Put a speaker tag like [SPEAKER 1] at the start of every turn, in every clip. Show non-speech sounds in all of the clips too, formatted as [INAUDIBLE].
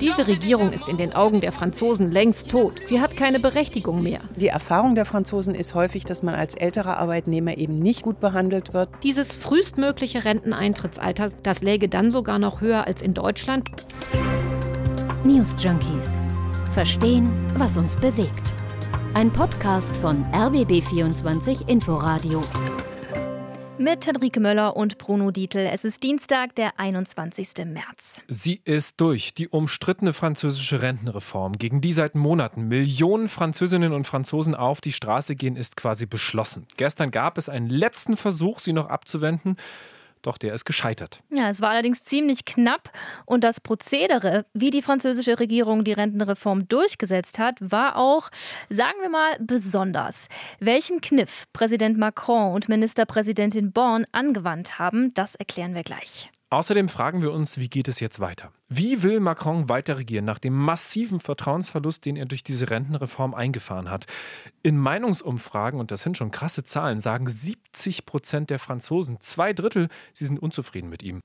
[SPEAKER 1] Diese Regierung ist in den Augen der Franzosen längst tot. Sie hat keine Berechtigung mehr.
[SPEAKER 2] Die Erfahrung der Franzosen ist häufig, dass man als älterer Arbeitnehmer eben nicht gut behandelt wird.
[SPEAKER 1] Dieses frühestmögliche Renteneintrittsalter, das läge dann sogar noch höher als in Deutschland.
[SPEAKER 3] News Junkies. Verstehen, was uns bewegt. Ein Podcast von RBB24 Inforadio
[SPEAKER 4] mit Henrike Möller und Bruno Dietl. Es ist Dienstag, der 21. März.
[SPEAKER 5] Sie ist durch. Die umstrittene französische Rentenreform, gegen die seit Monaten Millionen Französinnen und Franzosen auf die Straße gehen, ist quasi beschlossen. Gestern gab es einen letzten Versuch, sie noch abzuwenden. Doch der ist gescheitert.
[SPEAKER 4] Ja, es war allerdings ziemlich knapp und das Prozedere, wie die französische Regierung die Rentenreform durchgesetzt hat, war auch, sagen wir mal, besonders. Welchen Kniff Präsident Macron und Ministerpräsidentin Born angewandt haben, das erklären wir gleich.
[SPEAKER 5] Außerdem fragen wir uns, wie geht es jetzt weiter? Wie will Macron weiter regieren nach dem massiven Vertrauensverlust, den er durch diese Rentenreform eingefahren hat? In Meinungsumfragen, und das sind schon krasse Zahlen, sagen 70 Prozent der Franzosen, zwei Drittel, sie sind unzufrieden mit ihm.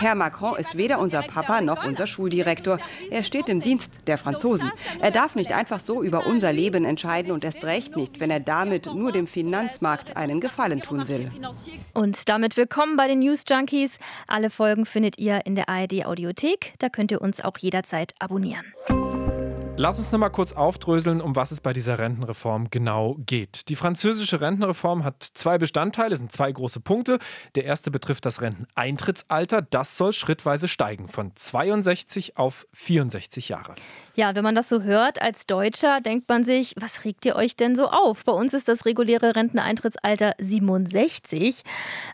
[SPEAKER 6] Herr Macron ist weder unser Papa noch unser Schuldirektor. Er steht im Dienst der Franzosen. Er darf nicht einfach so über unser Leben entscheiden und erst recht nicht, wenn er damit nur dem Finanzmarkt einen Gefallen tun will.
[SPEAKER 4] Und damit willkommen bei den News Junkies. Alle Folgen findet ihr in der ARD Audiothek. Da könnt ihr uns auch jederzeit abonnieren.
[SPEAKER 5] Lass uns noch mal kurz aufdröseln, um was es bei dieser Rentenreform genau geht. Die französische Rentenreform hat zwei Bestandteile, sind zwei große Punkte. Der erste betrifft das Renteneintrittsalter. Das soll schrittweise steigen von 62 auf 64 Jahre.
[SPEAKER 4] Ja, wenn man das so hört als Deutscher, denkt man sich, was regt ihr euch denn so auf? Bei uns ist das reguläre Renteneintrittsalter 67.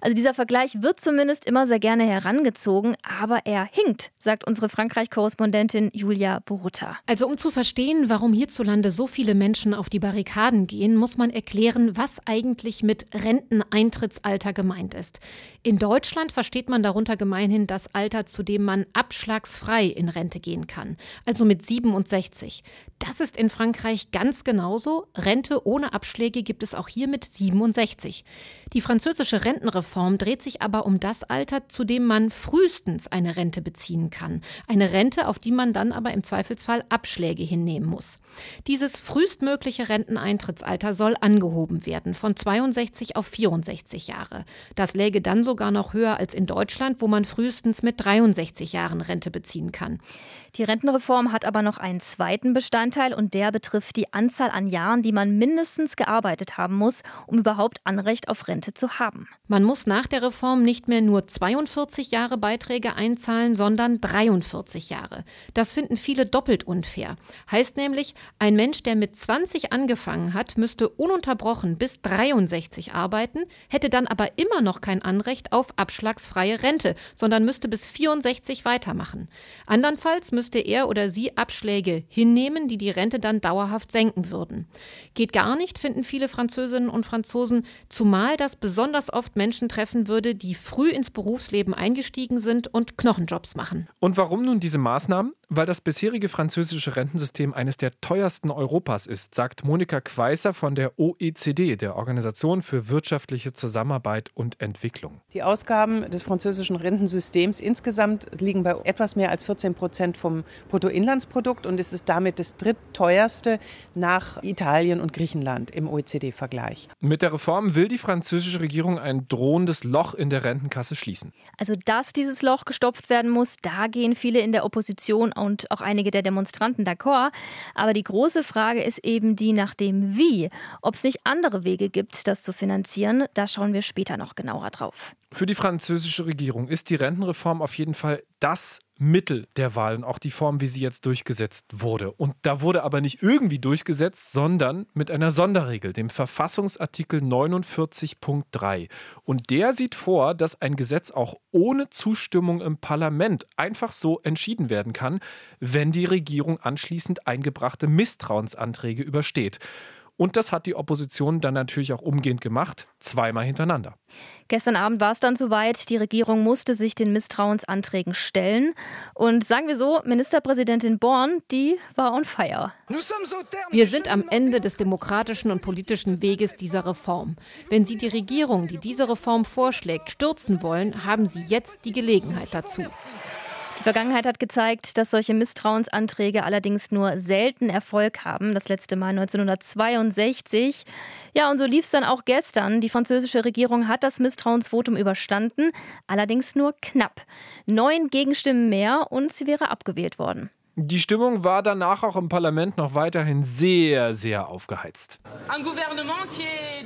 [SPEAKER 4] Also dieser Vergleich wird zumindest immer sehr gerne herangezogen, aber er hinkt, sagt unsere Frankreich-Korrespondentin Julia Borutta.
[SPEAKER 1] Also um zu verstehen, warum hierzulande so viele Menschen auf die Barrikaden gehen, muss man erklären, was eigentlich mit Renteneintrittsalter gemeint ist. In Deutschland versteht man darunter gemeinhin das Alter, zu dem man abschlagsfrei in Rente gehen kann, also mit 67. 67 das ist in Frankreich ganz genauso. Rente ohne Abschläge gibt es auch hier mit 67. Die französische Rentenreform dreht sich aber um das Alter, zu dem man frühestens eine Rente beziehen kann. Eine Rente, auf die man dann aber im Zweifelsfall Abschläge hinnehmen muss. Dieses frühestmögliche Renteneintrittsalter soll angehoben werden von 62 auf 64 Jahre. Das läge dann sogar noch höher als in Deutschland, wo man frühestens mit 63 Jahren Rente beziehen kann.
[SPEAKER 4] Die Rentenreform hat aber noch einen zweiten Bestandteil und der betrifft die Anzahl an Jahren, die man mindestens gearbeitet haben muss, um überhaupt Anrecht auf Rente zu haben.
[SPEAKER 1] Man muss nach der Reform nicht mehr nur 42 Jahre Beiträge einzahlen, sondern 43 Jahre. Das finden viele doppelt unfair. Heißt nämlich, ein Mensch, der mit 20 angefangen hat, müsste ununterbrochen bis 63 arbeiten, hätte dann aber immer noch kein Anrecht auf abschlagsfreie Rente, sondern müsste bis 64 weitermachen. Andernfalls müsste er oder sie Abschläge hinnehmen, die die Rente dann dauerhaft senken würden. Geht gar nicht, finden viele Französinnen und Franzosen, zumal das besonders oft Menschen treffen würde, die früh ins Berufsleben eingestiegen sind und Knochenjobs machen.
[SPEAKER 5] Und warum nun diese Maßnahmen? Weil das bisherige französische Rentensystem eines der teuersten Europas ist, sagt Monika Queißer von der OECD, der Organisation für wirtschaftliche Zusammenarbeit und Entwicklung.
[SPEAKER 2] Die Ausgaben des französischen Rentensystems insgesamt liegen bei etwas mehr als 14 Prozent vom Bruttoinlandsprodukt und es ist damit das drittteuerste nach Italien und Griechenland im OECD-Vergleich.
[SPEAKER 5] Mit der Reform will die französische Regierung ein drohendes Loch in der Rentenkasse schließen.
[SPEAKER 4] Also, dass dieses Loch gestopft werden muss, da gehen viele in der Opposition und auch einige der Demonstranten d'accord. Aber die große Frage ist eben die nach dem Wie. Ob es nicht andere Wege gibt, das zu finanzieren, da schauen wir später noch genauer drauf.
[SPEAKER 5] Für die französische Regierung ist die Rentenreform auf jeden Fall das Mittel der Wahl und auch die Form, wie sie jetzt durchgesetzt wurde. Und da wurde aber nicht irgendwie durchgesetzt, sondern mit einer Sonderregel, dem Verfassungsartikel 49.3. Und der sieht vor, dass ein Gesetz auch ohne Zustimmung im Parlament einfach so entschieden werden kann, wenn die Regierung anschließend eingebrachte Misstrauensanträge übersteht. Und das hat die Opposition dann natürlich auch umgehend gemacht, zweimal hintereinander.
[SPEAKER 4] Gestern Abend war es dann soweit. Die Regierung musste sich den Misstrauensanträgen stellen. Und sagen wir so, Ministerpräsidentin Born, die war on fire.
[SPEAKER 1] Wir sind am Ende des demokratischen und politischen Weges dieser Reform. Wenn Sie die Regierung, die diese Reform vorschlägt, stürzen wollen, haben Sie jetzt die Gelegenheit dazu.
[SPEAKER 4] Die Vergangenheit hat gezeigt, dass solche Misstrauensanträge allerdings nur selten Erfolg haben. Das letzte Mal 1962. Ja, und so lief es dann auch gestern. Die französische Regierung hat das Misstrauensvotum überstanden, allerdings nur knapp. Neun Gegenstimmen mehr und sie wäre abgewählt worden.
[SPEAKER 5] Die Stimmung war danach auch im Parlament noch weiterhin sehr, sehr aufgeheizt.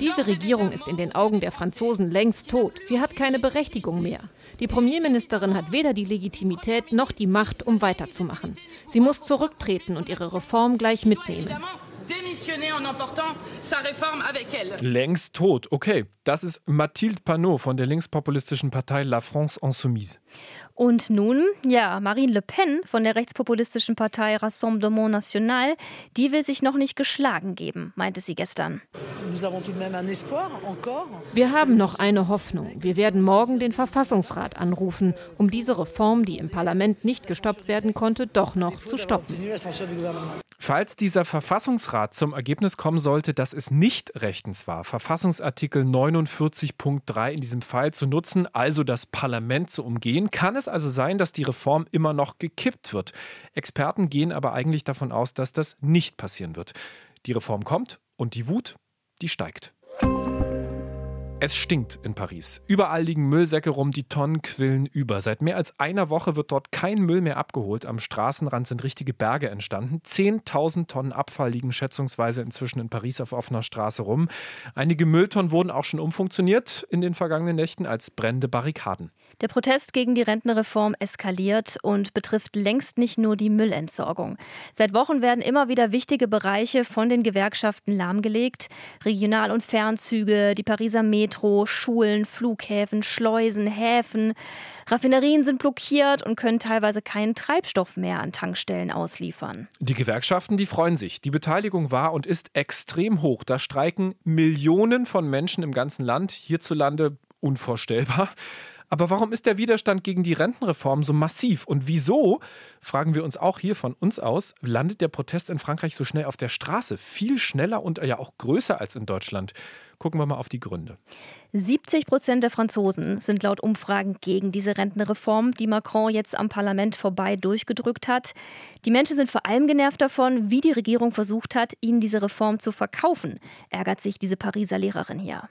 [SPEAKER 1] Diese Regierung ist in den Augen der Franzosen längst tot. Sie hat keine Berechtigung mehr. Die Premierministerin hat weder die Legitimität noch die Macht, um weiterzumachen. Sie muss zurücktreten und ihre Reform gleich mitnehmen.
[SPEAKER 5] Längst tot, okay. Das ist Mathilde Panot von der linkspopulistischen Partei La France Insoumise.
[SPEAKER 4] Und nun, ja, Marine Le Pen von der rechtspopulistischen Partei Rassemblement National, die will sich noch nicht geschlagen geben, meinte sie gestern.
[SPEAKER 1] Wir haben noch eine Hoffnung. Wir werden morgen den Verfassungsrat anrufen, um diese Reform, die im Parlament nicht gestoppt werden konnte, doch noch zu stoppen.
[SPEAKER 5] Falls dieser Verfassungsrat zum Ergebnis kommen sollte, dass es nicht rechtens war, Verfassungsartikel 49.3 in diesem Fall zu nutzen, also das Parlament zu umgehen, kann es also sein, dass die Reform immer noch gekippt wird. Experten gehen aber eigentlich davon aus, dass das nicht passieren wird. Die Reform kommt und die Wut, die steigt. Es stinkt in Paris. Überall liegen Müllsäcke rum, die Tonnen quillen über. Seit mehr als einer Woche wird dort kein Müll mehr abgeholt. Am Straßenrand sind richtige Berge entstanden. 10.000 Tonnen Abfall liegen schätzungsweise inzwischen in Paris auf offener Straße rum. Einige Mülltonnen wurden auch schon umfunktioniert in den vergangenen Nächten als brennende Barrikaden.
[SPEAKER 4] Der Protest gegen die Rentenreform eskaliert und betrifft längst nicht nur die Müllentsorgung. Seit Wochen werden immer wieder wichtige Bereiche von den Gewerkschaften lahmgelegt. Regional- und Fernzüge, die Pariser Metro, Schulen, Flughäfen, Schleusen, Häfen. Raffinerien sind blockiert und können teilweise keinen Treibstoff mehr an Tankstellen ausliefern.
[SPEAKER 5] Die Gewerkschaften, die freuen sich. Die Beteiligung war und ist extrem hoch. Da streiken Millionen von Menschen im ganzen Land, hierzulande unvorstellbar. Aber warum ist der Widerstand gegen die Rentenreform so massiv? Und wieso, fragen wir uns auch hier von uns aus, landet der Protest in Frankreich so schnell auf der Straße? Viel schneller und ja auch größer als in Deutschland. Gucken wir mal auf die Gründe.
[SPEAKER 4] 70 Prozent der Franzosen sind laut Umfragen gegen diese Rentenreform, die Macron jetzt am Parlament vorbei durchgedrückt hat. Die Menschen sind vor allem genervt davon, wie die Regierung versucht hat, ihnen diese Reform zu verkaufen, ärgert sich diese Pariser Lehrerin hier.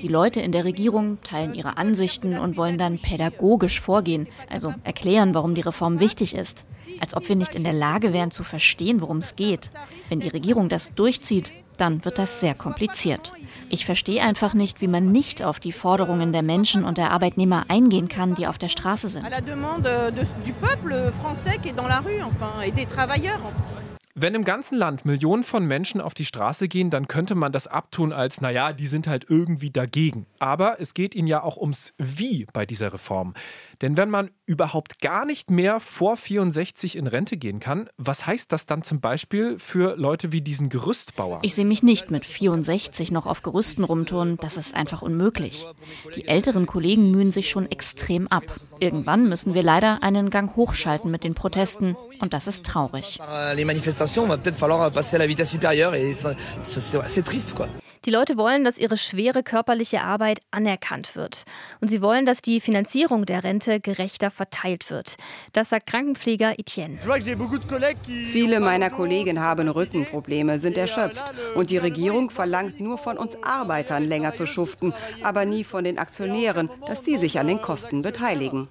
[SPEAKER 7] Die Leute in der Regierung teilen ihre Ansichten und wollen dann pädagogisch vorgehen, also erklären, warum die Reform wichtig ist. Als ob wir nicht in der Lage wären zu verstehen, worum es geht. Wenn die Regierung das durchzieht, dann wird das sehr kompliziert. Ich verstehe einfach nicht, wie man nicht auf die Forderungen der Menschen und der Arbeitnehmer eingehen kann, die auf der Straße sind.
[SPEAKER 5] Wenn im ganzen Land Millionen von Menschen auf die Straße gehen, dann könnte man das abtun als, naja, die sind halt irgendwie dagegen. Aber es geht ihnen ja auch ums Wie bei dieser Reform. Denn wenn man überhaupt gar nicht mehr vor 64 in Rente gehen kann, was heißt das dann zum Beispiel für Leute wie diesen Gerüstbauer?
[SPEAKER 7] Ich sehe mich nicht mit 64 noch auf Gerüsten rumturnen, das ist einfach unmöglich. Die älteren Kollegen mühen sich schon extrem ab. Irgendwann müssen wir leider einen Gang hochschalten mit den Protesten und das ist traurig. Les manifestations, va peut-être falloir passer à la vitesse supérieure et
[SPEAKER 4] c'est triste quoi. Die Leute wollen, dass ihre schwere körperliche Arbeit anerkannt wird. Und sie wollen, dass die Finanzierung der Rente gerechter verteilt wird. Das sagt Krankenpfleger Etienne.
[SPEAKER 6] Viele meiner Kollegen haben Rückenprobleme, sind erschöpft. Und die Regierung verlangt nur von uns Arbeitern länger zu schuften, aber nie von den Aktionären, dass sie sich an den Kosten beteiligen.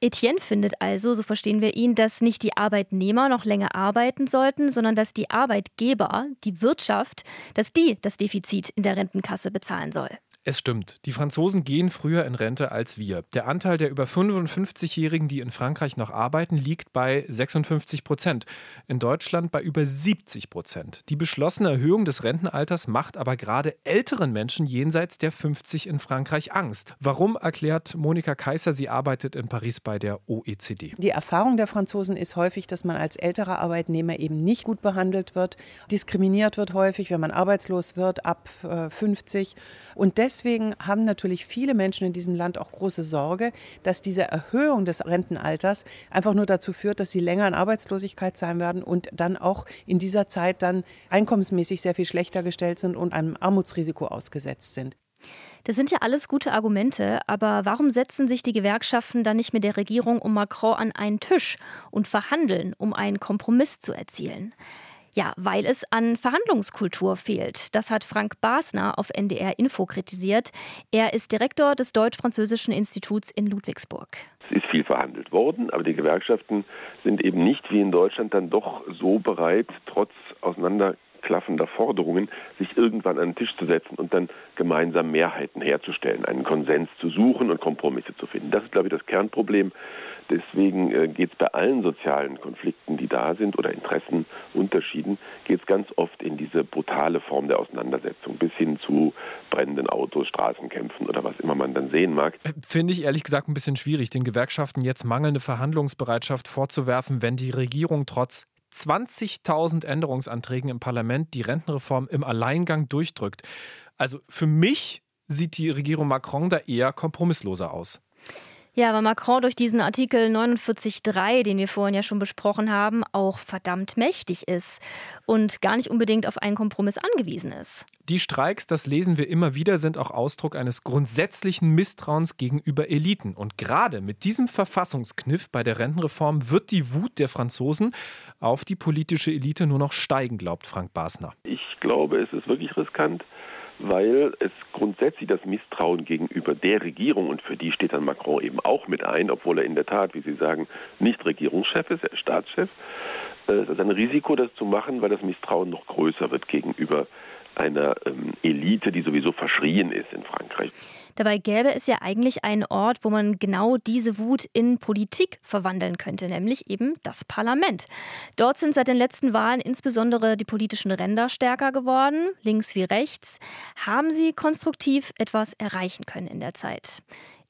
[SPEAKER 4] Etienne findet also, so verstehen wir ihn, dass nicht die Arbeitnehmer noch länger arbeiten sollten, sondern dass die Arbeitgeber die Wirtschaft, dass die das Defizit in der Rentenkasse bezahlen soll.
[SPEAKER 5] Es stimmt. Die Franzosen gehen früher in Rente als wir. Der Anteil der über 55-Jährigen, die in Frankreich noch arbeiten, liegt bei 56 Prozent. In Deutschland bei über 70 Prozent. Die beschlossene Erhöhung des Rentenalters macht aber gerade älteren Menschen jenseits der 50 in Frankreich Angst. Warum erklärt Monika Kaiser, sie arbeitet in Paris bei der OECD.
[SPEAKER 2] Die Erfahrung der Franzosen ist häufig, dass man als älterer Arbeitnehmer eben nicht gut behandelt wird, diskriminiert wird häufig, wenn man arbeitslos wird ab 50. Äh, Und deswegen deswegen haben natürlich viele Menschen in diesem Land auch große Sorge, dass diese Erhöhung des Rentenalters einfach nur dazu führt, dass sie länger in Arbeitslosigkeit sein werden und dann auch in dieser Zeit dann einkommensmäßig sehr viel schlechter gestellt sind und einem Armutsrisiko ausgesetzt sind.
[SPEAKER 4] Das sind ja alles gute Argumente, aber warum setzen sich die Gewerkschaften dann nicht mit der Regierung um Macron an einen Tisch und verhandeln, um einen Kompromiss zu erzielen? Ja, weil es an Verhandlungskultur fehlt. Das hat Frank Basner auf NDR Info kritisiert. Er ist Direktor des Deutsch-Französischen Instituts in Ludwigsburg.
[SPEAKER 8] Es ist viel verhandelt worden, aber die Gewerkschaften sind eben nicht wie in Deutschland dann doch so bereit, trotz auseinander klaffender Forderungen, sich irgendwann an den Tisch zu setzen und dann gemeinsam Mehrheiten herzustellen, einen Konsens zu suchen und Kompromisse zu finden. Das ist, glaube ich, das Kernproblem. Deswegen äh, geht es bei allen sozialen Konflikten, die da sind, oder Interessenunterschieden, geht es ganz oft in diese brutale Form der Auseinandersetzung, bis hin zu brennenden Autos, Straßenkämpfen oder was immer man dann sehen mag.
[SPEAKER 5] Äh, finde ich ehrlich gesagt ein bisschen schwierig, den Gewerkschaften jetzt mangelnde Verhandlungsbereitschaft vorzuwerfen, wenn die Regierung trotz 20.000 Änderungsanträgen im Parlament die Rentenreform im Alleingang durchdrückt. Also für mich sieht die Regierung Macron da eher kompromissloser aus.
[SPEAKER 4] Ja, weil Macron durch diesen Artikel 49.3, den wir vorhin ja schon besprochen haben, auch verdammt mächtig ist und gar nicht unbedingt auf einen Kompromiss angewiesen ist.
[SPEAKER 5] Die Streiks, das lesen wir immer wieder, sind auch Ausdruck eines grundsätzlichen Misstrauens gegenüber Eliten. Und gerade mit diesem Verfassungskniff bei der Rentenreform wird die Wut der Franzosen auf die politische Elite nur noch steigen, glaubt Frank Basner.
[SPEAKER 8] Ich glaube, es ist wirklich riskant weil es grundsätzlich das Misstrauen gegenüber der Regierung, und für die steht dann Macron eben auch mit ein, obwohl er in der Tat, wie Sie sagen, nicht Regierungschef ist, er ist Staatschef, äh, es ist ein Risiko, das zu machen, weil das Misstrauen noch größer wird gegenüber einer ähm, Elite, die sowieso verschrien ist in Frankreich.
[SPEAKER 4] Dabei gäbe es ja eigentlich einen Ort, wo man genau diese Wut in Politik verwandeln könnte, nämlich eben das Parlament. Dort sind seit den letzten Wahlen insbesondere die politischen Ränder stärker geworden, links wie rechts. Haben sie konstruktiv etwas erreichen können in der Zeit?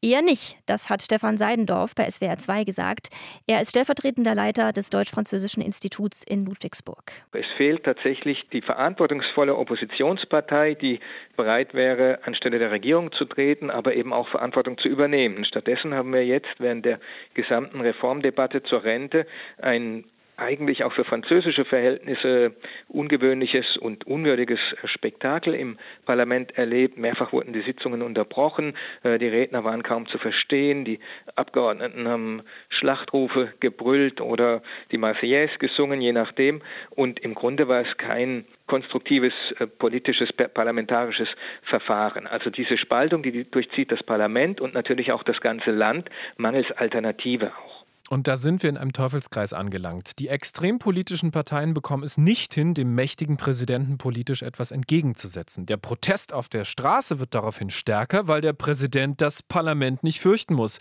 [SPEAKER 4] Eher nicht, das hat Stefan Seidendorf bei SWR 2 gesagt. Er ist stellvertretender Leiter des Deutsch-Französischen Instituts in Ludwigsburg.
[SPEAKER 9] Es fehlt tatsächlich die verantwortungsvolle Oppositionspartei, die bereit wäre, anstelle der Regierung zu treten, aber eben auch Verantwortung zu übernehmen. Stattdessen haben wir jetzt während der gesamten Reformdebatte zur Rente ein eigentlich auch für französische Verhältnisse ungewöhnliches und unwürdiges Spektakel im Parlament erlebt. Mehrfach wurden die Sitzungen unterbrochen, äh, die Redner waren kaum zu verstehen, die Abgeordneten haben Schlachtrufe gebrüllt oder die Marseillaise gesungen, je nachdem. Und im Grunde war es kein konstruktives äh, politisches parlamentarisches Verfahren. Also diese Spaltung, die durchzieht das Parlament und natürlich auch das ganze Land, mangels Alternative auch.
[SPEAKER 5] Und da sind wir in einem Teufelskreis angelangt. Die extrem politischen Parteien bekommen es nicht hin, dem mächtigen Präsidenten politisch etwas entgegenzusetzen. Der Protest auf der Straße wird daraufhin stärker, weil der Präsident das Parlament nicht fürchten muss.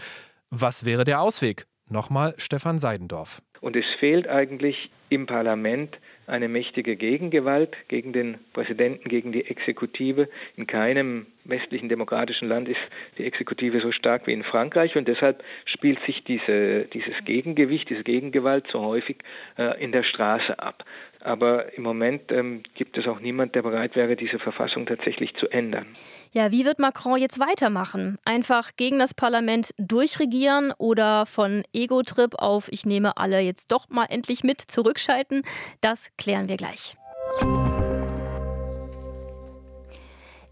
[SPEAKER 5] Was wäre der Ausweg? Nochmal Stefan Seidendorf.
[SPEAKER 9] Und es fehlt eigentlich im Parlament eine mächtige Gegengewalt gegen den Präsidenten, gegen die Exekutive. In keinem westlichen demokratischen Land ist die Exekutive so stark wie in Frankreich und deshalb spielt sich diese, dieses Gegengewicht, diese Gegengewalt so häufig äh, in der Straße ab. Aber im Moment ähm, gibt es auch niemand, der bereit wäre, diese Verfassung tatsächlich zu ändern.
[SPEAKER 4] Ja, wie wird Macron jetzt weitermachen? Einfach gegen das Parlament durchregieren oder von Ego-Trip auf ich nehme alle jetzt doch mal endlich mit zurückschalten? Das klären wir gleich.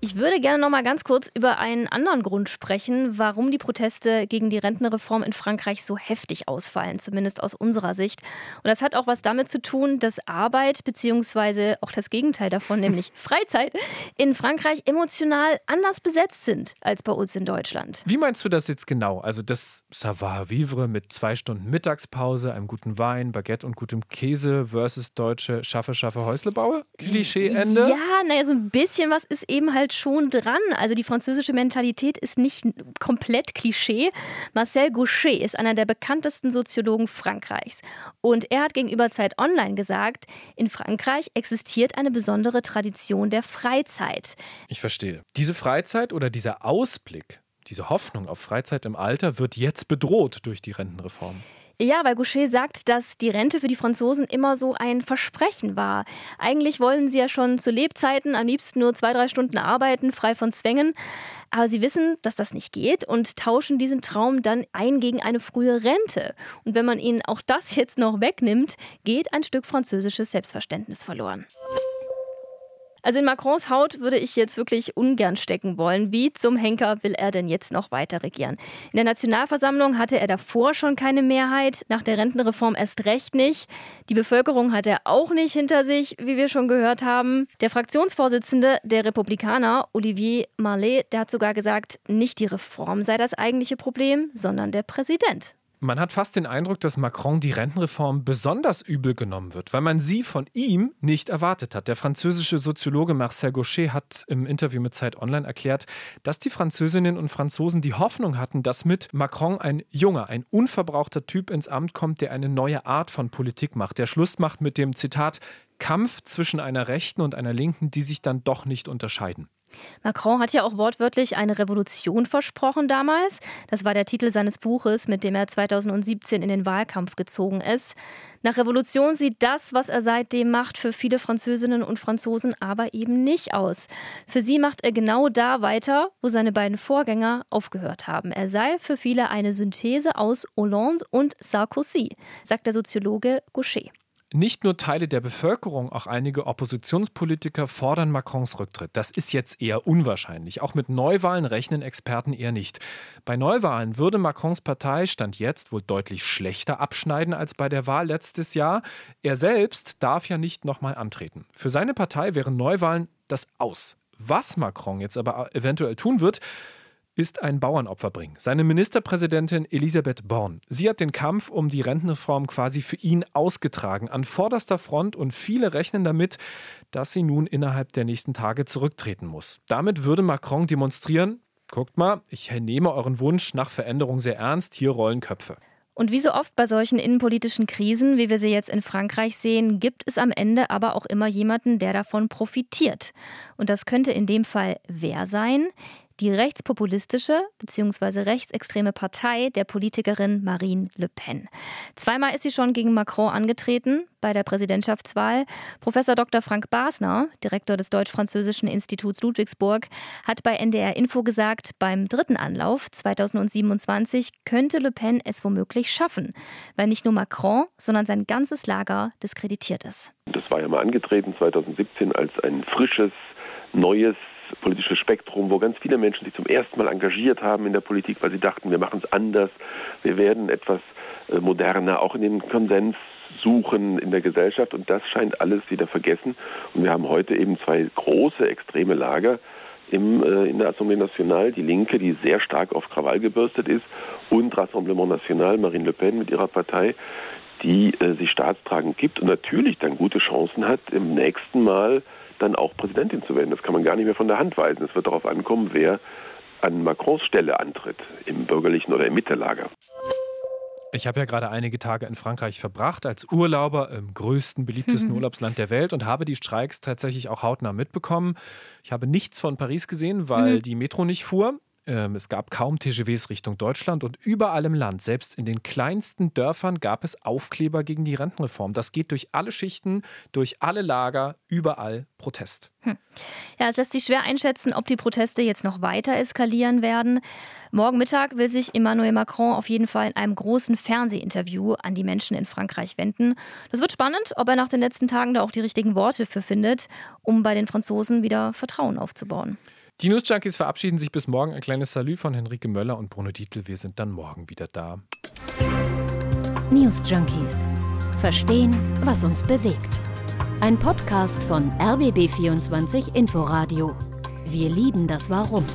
[SPEAKER 4] Ich würde gerne noch mal ganz kurz über einen anderen Grund sprechen, warum die Proteste gegen die Rentenreform in Frankreich so heftig ausfallen, zumindest aus unserer Sicht. Und das hat auch was damit zu tun, dass Arbeit beziehungsweise auch das Gegenteil davon, [LAUGHS] nämlich Freizeit, in Frankreich emotional anders besetzt sind als bei uns in Deutschland.
[SPEAKER 5] Wie meinst du das jetzt genau? Also das Savoir-vivre mit zwei Stunden Mittagspause, einem guten Wein, Baguette und gutem Käse versus deutsche Schaffe, Schaffe, Häuslebaue? Klischee-Ende?
[SPEAKER 4] Ja, naja, so ein bisschen was ist eben halt halt schon dran. Also die französische Mentalität ist nicht komplett Klischee. Marcel Gaucher ist einer der bekanntesten Soziologen Frankreichs. Und er hat gegenüber Zeit Online gesagt, in Frankreich existiert eine besondere Tradition der Freizeit.
[SPEAKER 5] Ich verstehe. Diese Freizeit oder dieser Ausblick, diese Hoffnung auf Freizeit im Alter wird jetzt bedroht durch die Rentenreform.
[SPEAKER 4] Ja, weil Goucher sagt, dass die Rente für die Franzosen immer so ein Versprechen war. Eigentlich wollen sie ja schon zu Lebzeiten am liebsten nur zwei, drei Stunden arbeiten, frei von Zwängen. Aber sie wissen, dass das nicht geht und tauschen diesen Traum dann ein gegen eine frühe Rente. Und wenn man ihnen auch das jetzt noch wegnimmt, geht ein Stück französisches Selbstverständnis verloren. Also in Macrons Haut würde ich jetzt wirklich ungern stecken wollen. Wie zum Henker will er denn jetzt noch weiter regieren? In der Nationalversammlung hatte er davor schon keine Mehrheit, nach der Rentenreform erst recht nicht. Die Bevölkerung hat er auch nicht hinter sich, wie wir schon gehört haben. Der Fraktionsvorsitzende der Republikaner, Olivier Marlet, der hat sogar gesagt, nicht die Reform sei das eigentliche Problem, sondern der Präsident.
[SPEAKER 5] Man hat fast den Eindruck, dass Macron die Rentenreform besonders übel genommen wird, weil man sie von ihm nicht erwartet hat. Der französische Soziologe Marcel Gaucher hat im Interview mit Zeit Online erklärt, dass die Französinnen und Franzosen die Hoffnung hatten, dass mit Macron ein junger, ein unverbrauchter Typ ins Amt kommt, der eine neue Art von Politik macht, der Schluss macht mit dem Zitat Kampf zwischen einer Rechten und einer Linken, die sich dann doch nicht unterscheiden.
[SPEAKER 4] Macron hat ja auch wortwörtlich eine Revolution versprochen damals. Das war der Titel seines Buches, mit dem er 2017 in den Wahlkampf gezogen ist. Nach Revolution sieht das, was er seitdem macht, für viele Französinnen und Franzosen aber eben nicht aus. Für sie macht er genau da weiter, wo seine beiden Vorgänger aufgehört haben. Er sei für viele eine Synthese aus Hollande und Sarkozy, sagt der Soziologe Gaucher.
[SPEAKER 5] Nicht nur Teile der Bevölkerung, auch einige Oppositionspolitiker fordern Macrons Rücktritt. Das ist jetzt eher unwahrscheinlich. Auch mit Neuwahlen rechnen Experten eher nicht. Bei Neuwahlen würde Macrons Partei Stand jetzt wohl deutlich schlechter abschneiden als bei der Wahl letztes Jahr. Er selbst darf ja nicht nochmal antreten. Für seine Partei wären Neuwahlen das Aus. Was Macron jetzt aber eventuell tun wird, ist ein Bauernopfer bringen. Seine Ministerpräsidentin Elisabeth Born. Sie hat den Kampf um die Rentenreform quasi für ihn ausgetragen, an vorderster Front und viele rechnen damit, dass sie nun innerhalb der nächsten Tage zurücktreten muss. Damit würde Macron demonstrieren, guckt mal, ich nehme euren Wunsch nach Veränderung sehr ernst, hier rollen Köpfe.
[SPEAKER 4] Und wie so oft bei solchen innenpolitischen Krisen, wie wir sie jetzt in Frankreich sehen, gibt es am Ende aber auch immer jemanden, der davon profitiert. Und das könnte in dem Fall wer sein? Die rechtspopulistische bzw. rechtsextreme Partei der Politikerin Marine Le Pen. Zweimal ist sie schon gegen Macron angetreten bei der Präsidentschaftswahl. Professor Dr. Frank Basner, Direktor des Deutsch-Französischen Instituts Ludwigsburg, hat bei NDR Info gesagt, beim dritten Anlauf 2027 könnte Le Pen es womöglich schaffen, weil nicht nur Macron, sondern sein ganzes Lager diskreditiert ist.
[SPEAKER 8] Das war ja mal angetreten 2017 als ein frisches, neues politische Spektrum, wo ganz viele Menschen sich zum ersten Mal engagiert haben in der Politik, weil sie dachten, wir machen es anders, wir werden etwas äh, moderner, auch in den Konsens suchen in der Gesellschaft. Und das scheint alles wieder vergessen. Und wir haben heute eben zwei große extreme Lager im, äh, in der Assemblée Nationale, die Linke, die sehr stark auf Krawall gebürstet ist, und Rassemblement National, Marine Le Pen mit ihrer Partei, die äh, sich staatstragend gibt und natürlich dann gute Chancen hat, im nächsten Mal dann auch Präsidentin zu werden. Das kann man gar nicht mehr von der Hand weisen. Es wird darauf ankommen, wer an Macrons Stelle antritt, im bürgerlichen oder im Mittellager.
[SPEAKER 5] Ich habe ja gerade einige Tage in Frankreich verbracht als Urlauber im größten, beliebtesten [LAUGHS] Urlaubsland der Welt und habe die Streiks tatsächlich auch hautnah mitbekommen. Ich habe nichts von Paris gesehen, weil mhm. die Metro nicht fuhr. Ähm, es gab kaum TGWs Richtung Deutschland und überall im Land, selbst in den kleinsten Dörfern, gab es Aufkleber gegen die Rentenreform. Das geht durch alle Schichten, durch alle Lager, überall Protest. Hm.
[SPEAKER 4] Ja, es lässt sich schwer einschätzen, ob die Proteste jetzt noch weiter eskalieren werden. Morgen Mittag will sich Emmanuel Macron auf jeden Fall in einem großen Fernsehinterview an die Menschen in Frankreich wenden. Das wird spannend, ob er nach den letzten Tagen da auch die richtigen Worte für findet, um bei den Franzosen wieder Vertrauen aufzubauen.
[SPEAKER 5] Die News Junkies verabschieden sich bis morgen. Ein kleines Salü von Henrike Möller und Bruno Dietl. Wir sind dann morgen wieder da.
[SPEAKER 3] News Junkies. Verstehen, was uns bewegt. Ein Podcast von RBB24 Inforadio. Wir lieben das Warum.